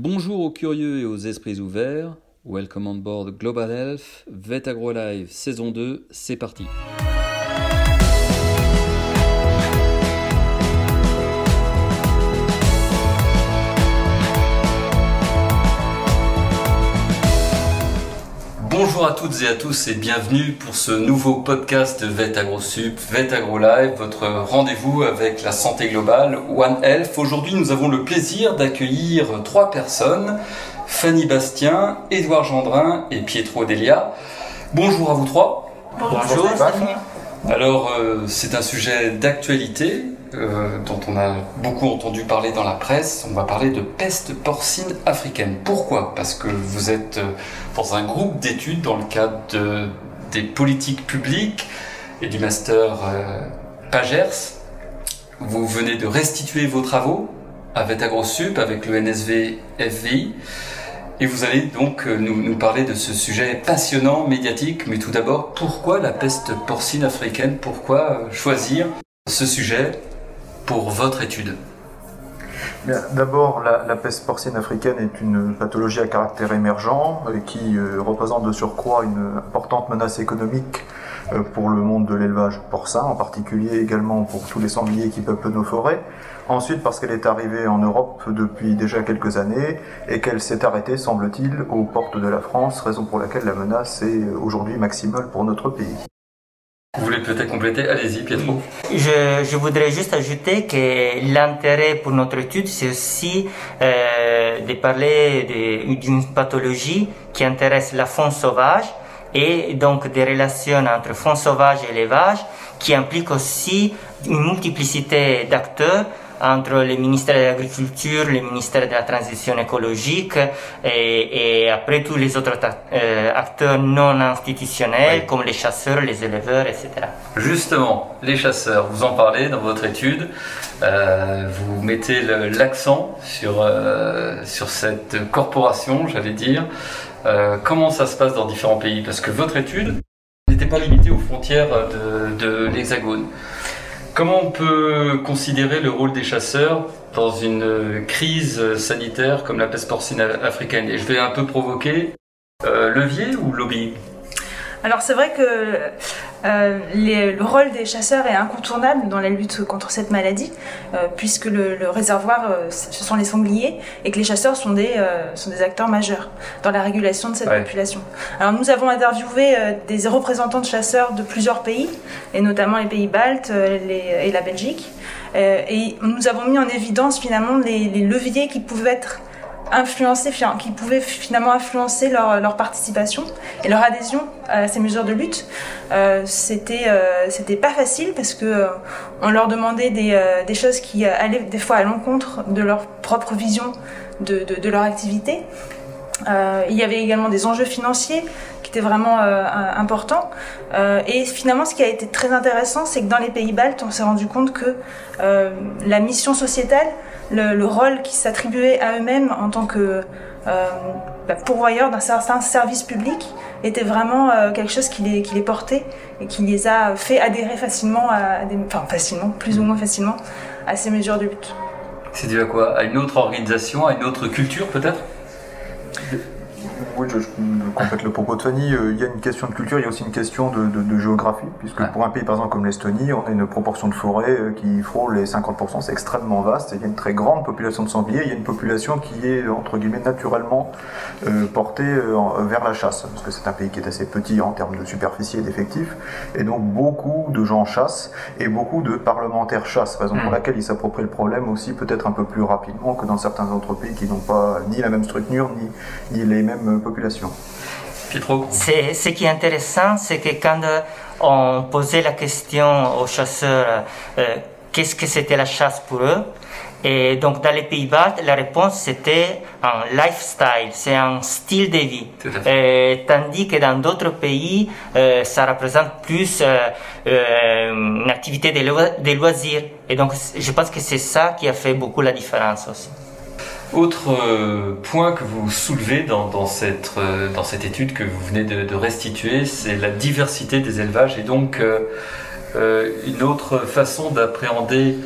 Bonjour aux curieux et aux esprits ouverts. Welcome on board Global Health, Vet Agro Live saison 2, c'est parti. Bonjour à toutes et à tous et bienvenue pour ce nouveau podcast de Vet AgroSup, Vet Agro Live, votre rendez-vous avec la santé globale, One Health. Aujourd'hui, nous avons le plaisir d'accueillir trois personnes, Fanny Bastien, Édouard Gendrin et Pietro Delia. Bonjour à vous trois. Bonjour. Alors, euh, c'est un sujet d'actualité euh, dont on a beaucoup entendu parler dans la presse. On va parler de peste porcine africaine. Pourquoi? Parce que vous êtes euh, dans un groupe d'études dans le cadre de, des politiques publiques et du master Pagers. Vous venez de restituer vos travaux avec AgroSup, avec le NSV FVI. Et vous allez donc euh, nous, parler de ce sujet passionnant, médiatique, mais tout d'abord, pourquoi la peste porcine africaine? Pourquoi euh, choisir ce sujet pour votre étude D'abord, la, peste porcine africaine est une pathologie à caractère émergent euh, qui euh, représente de surcroît une importante menace économique euh, pour le monde de l'élevage porcin, en particulier également pour tous les sangliers qui peuplent nos forêts. Ensuite, parce qu'elle est arrivée en Europe depuis déjà quelques années et qu'elle s'est arrêtée, semble-t-il, aux portes de la France, raison pour laquelle la menace est aujourd'hui maximale pour notre pays. Vous voulez peut-être compléter? Allez-y, Pietro. Je, je, voudrais juste ajouter que l'intérêt pour notre étude, c'est aussi euh, de parler d'une pathologie qui intéresse la faune sauvage et donc des relations entre faune sauvage et élevage qui implique aussi une multiplicité d'acteurs entre le ministère de l'Agriculture, le ministère de la Transition écologique et, et après tous les autres euh, acteurs non institutionnels oui. comme les chasseurs, les éleveurs, etc. Justement, les chasseurs, vous en parlez dans votre étude, euh, vous mettez l'accent sur, euh, sur cette corporation, j'allais dire. Euh, comment ça se passe dans différents pays? Parce que votre étude n'était pas limitée aux frontières de, de l'Hexagone. Comment on peut considérer le rôle des chasseurs dans une crise sanitaire comme la peste porcine africaine? Et je vais un peu provoquer euh, levier ou lobby alors c'est vrai que euh, les, le rôle des chasseurs est incontournable dans la lutte contre cette maladie, euh, puisque le, le réservoir, euh, ce sont les sangliers, et que les chasseurs sont des, sont des acteurs majeurs dans la régulation de cette ouais. population. Alors nous avons interviewé des représentants de chasseurs de plusieurs pays, et notamment les pays baltes les, et la Belgique, et nous avons mis en évidence finalement les, les leviers qui pouvaient être influencer, qui pouvaient finalement influencer leur, leur, participation et leur adhésion à ces mesures de lutte. Euh, c'était euh, pas facile parce que euh, on leur demandait des, euh, des, choses qui allaient des fois à l'encontre de leur propre vision de, de, leur activité. Euh, il y avait également des enjeux financiers qui étaient vraiment importants. et finalement, ce qui a été très intéressant, c'est que dans les pays baltes, on s'est rendu compte que la mission sociétale le, le rôle qui s'attribuait à eux-mêmes en tant que euh, bah, pourvoyeurs d'un certain service public était vraiment euh, quelque chose qui les, qui les portait et qui les a fait adhérer facilement, à des, enfin facilement, plus ou moins facilement, à ces mesures de lutte. C'est dû à quoi? À une autre organisation, à une autre culture peut-être? Oui, je, je, complète le propos de Fanny. Euh, il y a une question de culture, il y a aussi une question de, de, de géographie, puisque ouais. pour un pays par exemple comme l'Estonie, on a une proportion de forêt euh, qui frôle les 50%, c'est extrêmement vaste. Il y a une très grande population de sangliers, il y a une population qui est entre guillemets naturellement euh, portée euh, vers la chasse, parce que c'est un pays qui est assez petit en termes de superficie et d'effectifs, et donc beaucoup de gens chassent et beaucoup de parlementaires chassent, raison mmh. pour laquelle ils s'approprient le problème aussi peut-être un peu plus rapidement que dans certains autres pays qui n'ont pas ni la même structure ni, ni les mêmes population. C'est, ce qui est intéressant, c'est que quand on posait la question aux chasseurs euh, qu'est-ce que c'était la chasse pour eux, et donc dans les Pays-Bas, la réponse c'était un lifestyle, c'est un style de vie. Et, tandis que dans d'autres pays, euh, ça représente plus euh, euh, une activité de loisirs. Et donc je pense que c'est ça qui a fait beaucoup la différence aussi. Autre euh, point que vous soulevez dans, cette, euh, dans cette étude que vous venez de, de restituer, c'est la diversité des élevages et donc euh, une autre façon d'appréhender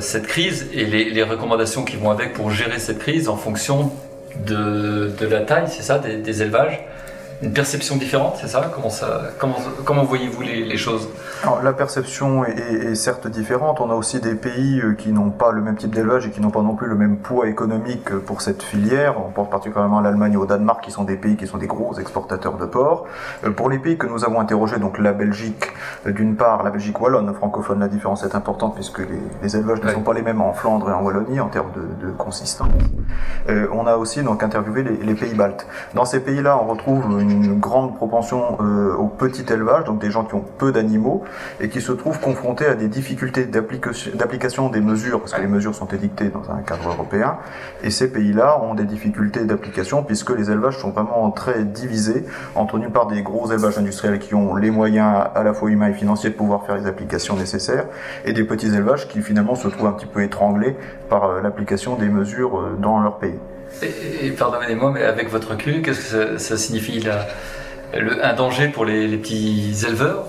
cette crise et les, recommandations qui vont avec pour gérer cette crise en fonction de, la taille, c'est ça, des élevages une perception différente, c'est ça? Comment, ça, comment, comment voyez-vous les, choses? Alors, La perception est, certes différente. On a aussi des pays euh, qui n'ont pas le même type d'élevage et qui n'ont pas non plus le même poids économique pour cette filière. On pense particulièrement à l'Allemagne et au Danemark, qui sont des pays qui sont des gros exportateurs de porc. Euh, pour les pays que nous avons interrogés, donc la Belgique, euh, d'une part, la Belgique wallonne, francophone, la différence est importante puisque les, élevages ne sont pas les mêmes en Flandre et en Wallonie en termes de, consistance. on a aussi donc interviewé les, les pays baltes. Dans ces pays-là, on retrouve une une grande propension euh, au petit élevage, donc des gens qui ont peu d'animaux et qui se trouvent confrontés à des difficultés d'application des mesures, parce que les mesures sont édictées dans un cadre européen, et ces pays-là ont des difficultés d'application puisque les élevages sont vraiment très divisés entre d'une part des gros élevages industriels qui ont les moyens à la fois humains et financiers de pouvoir faire les applications nécessaires, et des petits élevages qui finalement se trouvent un petit peu étranglés par euh, l'application des mesures euh, dans leur pays. Et, pardonnez-moi, mais avec votre recul, qu'est-ce que ça, signifie un danger pour les, petits éleveurs?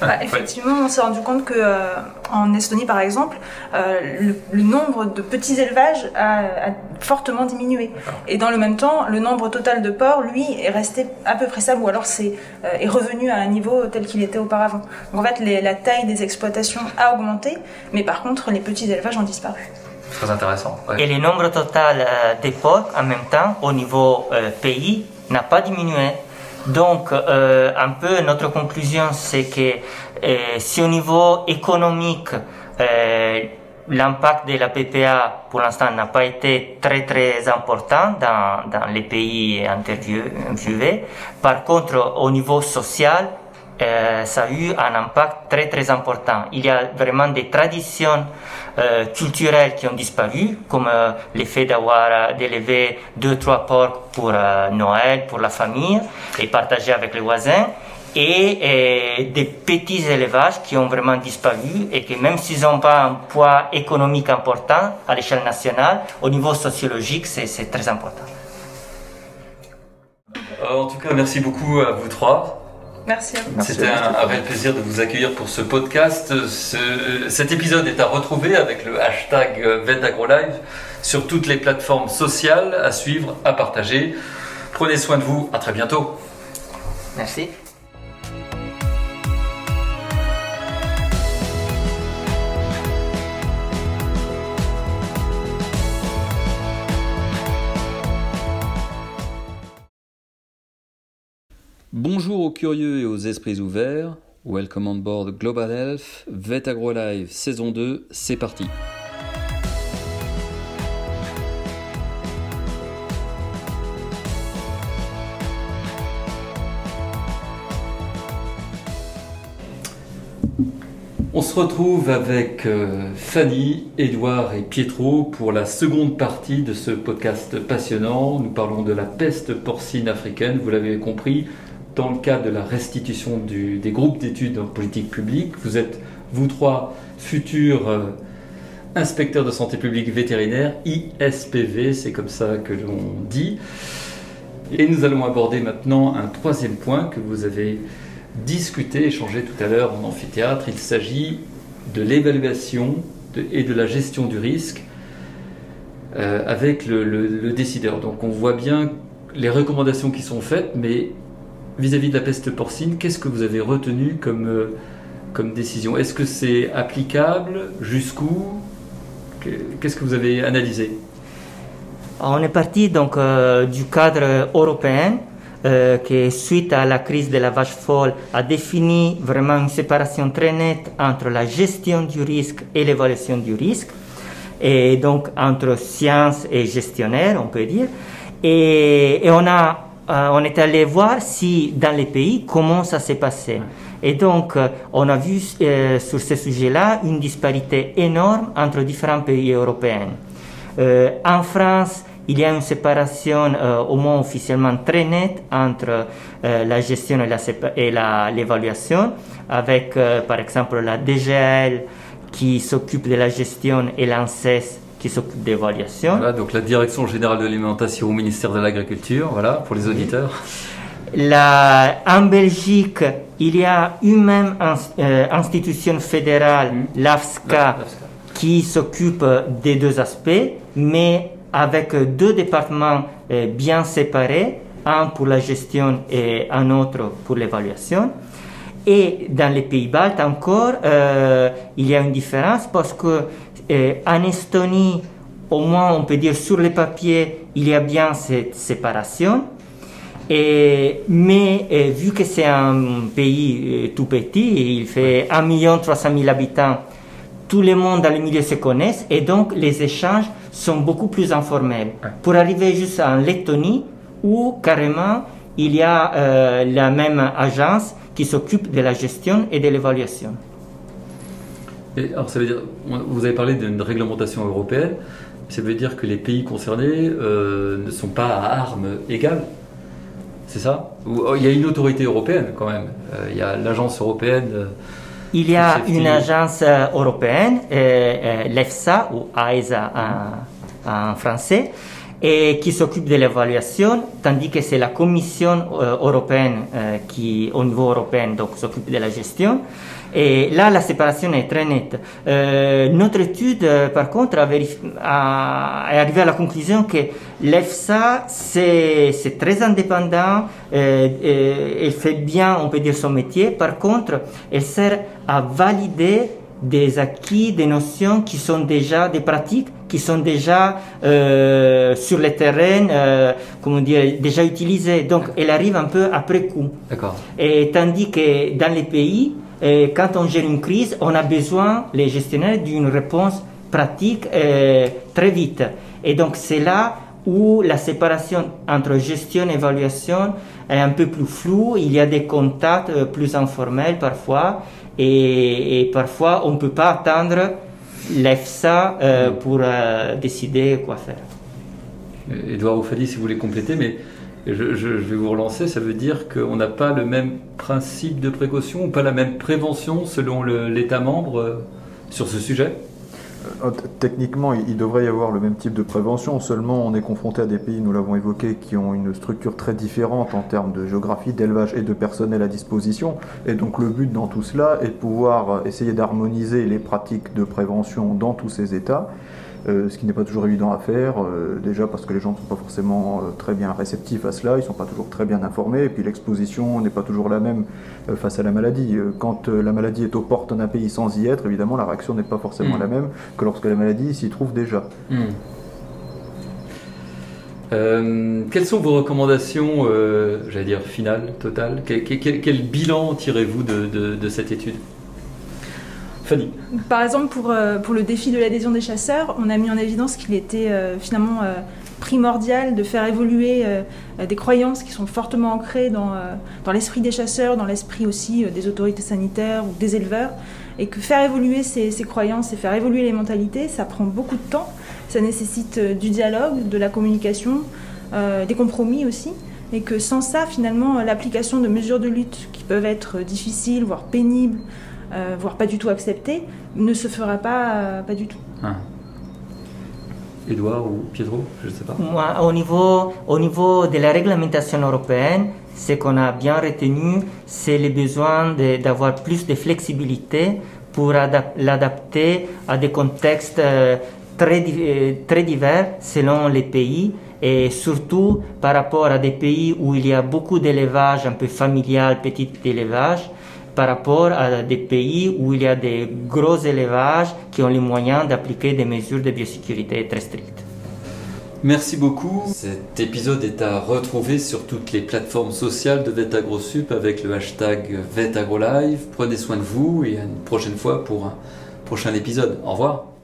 Bah, effectivement, on s'est rendu compte que euh, en Estonie, par exemple, euh, le, nombre de petits élevages a, fortement diminué. Et dans le même temps, le nombre total de porcs, lui, est resté à peu près stable, ou alors c'est euh, est revenu à un niveau tel qu'il était auparavant. Donc en fait, la taille des exploitations a augmenté, mais par contre, les petits élevages ont disparu. Très intéressant. Et le nombre total euh, des porcs, en même temps, au niveau euh, pays, n'a pas diminué. Donc, euh, un peu notre conclusion, c'est que si au niveau économique, l'impact de la PPA pour l'instant n'a pas été très très important dans, dans les pays interviewés. Par contre, au niveau social, euh, ça a eu un impact très très important. Il y a vraiment des traditions euh, culturelles qui ont disparu, comme euh, le fait d'avoir euh, d'élever deux trois porcs pour Noël, pour la famille et partager avec les voisins. Et, des petits élevages qui ont vraiment disparu et que même s'ils n'ont pas un poids économique important à l'échelle nationale, au niveau sociologique, c'est très important. En tout cas, merci beaucoup à vous trois. Merci C'était un, réel plaisir de vous accueillir pour ce podcast. cet épisode est à retrouver avec le hashtag VetAgroLive sur toutes les plateformes sociales, à suivre, à partager. Prenez soin de vous, à très bientôt. Merci. Bonjour aux curieux et aux esprits ouverts. Welcome on board Global Health, Vet Agro Live saison 2, c'est parti. On se retrouve avec euh, Fanny, Edouard et Pietro pour la seconde partie de ce podcast passionnant. Nous parlons de la peste porcine africaine, vous l'avez compris, dans le cadre de la restitution des groupes d'études en politique publique. Vous êtes, vous trois, futurs euh, inspecteurs de santé publique vétérinaire, ISPV, c'est comme ça que l'on dit. Et nous allons aborder maintenant un troisième point que vous avez discuté, échangé tout à l'heure en amphithéâtre. Il s'agit de l'évaluation et de la gestion du risque euh, avec le, décideur. Donc on voit bien les recommandations qui sont faites, mais vis-à-vis de la peste porcine, qu'est-ce que vous avez retenu comme, euh, comme décision? Est-ce que c'est applicable? Jusqu'où? Qu'est-ce que vous avez analysé? On est parti donc euh, du cadre européen euh, qui, suite à la crise de la vache folle, a défini vraiment une séparation très nette entre la gestion du risque et l'évaluation du risque, et donc entre science et gestionnaire, on peut dire. Et, et on a euh, on est allé voir si dans les pays comment ça s'est passé. Et donc, euh, on a vu euh, sur ce sujet-là une disparité énorme entre différents pays européens. en France, il y a une séparation au moins officiellement très nette entre la gestion et l'évaluation, avec par exemple la DGL qui s'occupe de la gestion et l'ANSES qui s'occupe d'évaluation. Voilà, donc la Direction générale de l'alimentation au ministère de l'Agriculture, voilà, pour les auditeurs. La, en Belgique, il y a une même euh, institution fédérale, mmh. l'AFSCA, qui s'occupe des deux aspects, mais avec deux départements bien séparés, un pour la gestion et un autre pour l'évaluation. Et dans les pays baltes encore, il y a une différence parce que en Estonie, au moins on peut dire sur le papier, il y a bien cette séparation. Et, mais vu que c'est un pays euh, tout petit, il fait 1 300 000 habitants, tout le monde dans le milieu se connaît et donc les échanges sont beaucoup plus informels. Pour arriver juste en Lettonie, où carrément il y a euh, la même agence qui s'occupe de la gestion et de l'évaluation. Alors ça veut dire, vous avez parlé d'une réglementation européenne, ça veut dire que les pays concernés euh, ne sont pas à armes égales c'est ça? Oh, Il y a une autorité européenne quand même. Euh, il y a l'agence européenne. Euh, il y a une agence européenne, l'EFSA ou AESA en, français, et qui s'occupe de l'évaluation, tandis que c'est la Commission européenne qui, au niveau européen, donc s'occupe de la gestion. Et là, la séparation est très nette. Euh, notre étude, euh, par contre, a a, est arrivée à la conclusion que l'EFSA, c'est très indépendant, euh, elle fait bien, on peut dire, son métier. Par contre, elle sert à valider des acquis, des notions qui sont déjà des pratiques, qui sont déjà euh, sur le terrain, euh, comment dire, déjà utilisées. Donc, elle arrive un peu après coup. D'accord. Et tandis que dans les pays, et quand on gère une crise, on a besoin, les gestionnaires, d'une réponse pratique euh, très vite. Et donc c'est là où la séparation entre gestion et évaluation est un peu plus floue. Il y a des contacts euh, plus informels parfois. Et, parfois, on ne peut pas attendre l'EFSA euh, pour décider quoi faire. Edouard Oufali, si vous voulez compléter, mais je, vais vous relancer, ça veut dire qu'on n'a pas le même principe de précaution ou pas la même prévention selon l'État membre euh, sur ce sujet? Euh, Techniquement, il devrait y avoir le même type de prévention, seulement on est confronté à des pays, nous l'avons évoqué, qui ont une structure très différente en termes de géographie, d'élevage et de personnel à disposition. Et donc le but dans tout cela est de pouvoir essayer d'harmoniser les pratiques de prévention dans tous ces États euh, ce qui n'est pas toujours évident à faire, euh, déjà parce que les gens ne sont pas forcément euh, très bien réceptifs à cela, ils ne sont pas toujours très bien informés, et puis l'exposition n'est pas toujours la même face à la maladie. quand la maladie est aux portes d'un pays sans y être, évidemment, la réaction n'est pas forcément mm. la même que lorsque la maladie s'y trouve déjà. Mm. quelles sont vos recommandations, j'allais dire, finales, totales? Quel, bilan tirez-vous de cette étude? Par exemple, pour, euh, pour le défi de l'adhésion des chasseurs, on a mis en évidence qu'il était euh, finalement euh, primordial de faire évoluer des croyances qui sont fortement ancrées dans, l'esprit des chasseurs, dans l'esprit aussi des autorités sanitaires ou des éleveurs, et que faire évoluer ces, croyances et faire évoluer les mentalités, ça prend beaucoup de temps, ça nécessite du dialogue, de la communication, des compromis aussi, et que sans ça, finalement, l'application de mesures de lutte qui peuvent être difficiles, voire pénibles, euh, voire pas du tout accepté, ne se fera pas, euh, pas du tout. Ah. Edouard ou Pietro, je ne sais pas. Moi, au niveau, au niveau de la réglementation européenne, ce qu'on a bien retenu, c'est le besoin d'avoir plus de flexibilité pour l'adapter à des contextes euh, très, très divers selon les pays et surtout par rapport à des pays où il y a beaucoup d'élevage un peu familial, petit élevage, par rapport à des pays où il y a des gros élevages qui ont les moyens d'appliquer des mesures de biosécurité très strictes. Merci beaucoup. Cet épisode est à retrouver sur toutes les plateformes sociales de VetAgroSup avec le hashtag VetAgroLive. Prenez soin de vous et à une prochaine fois pour un prochain épisode. Au revoir.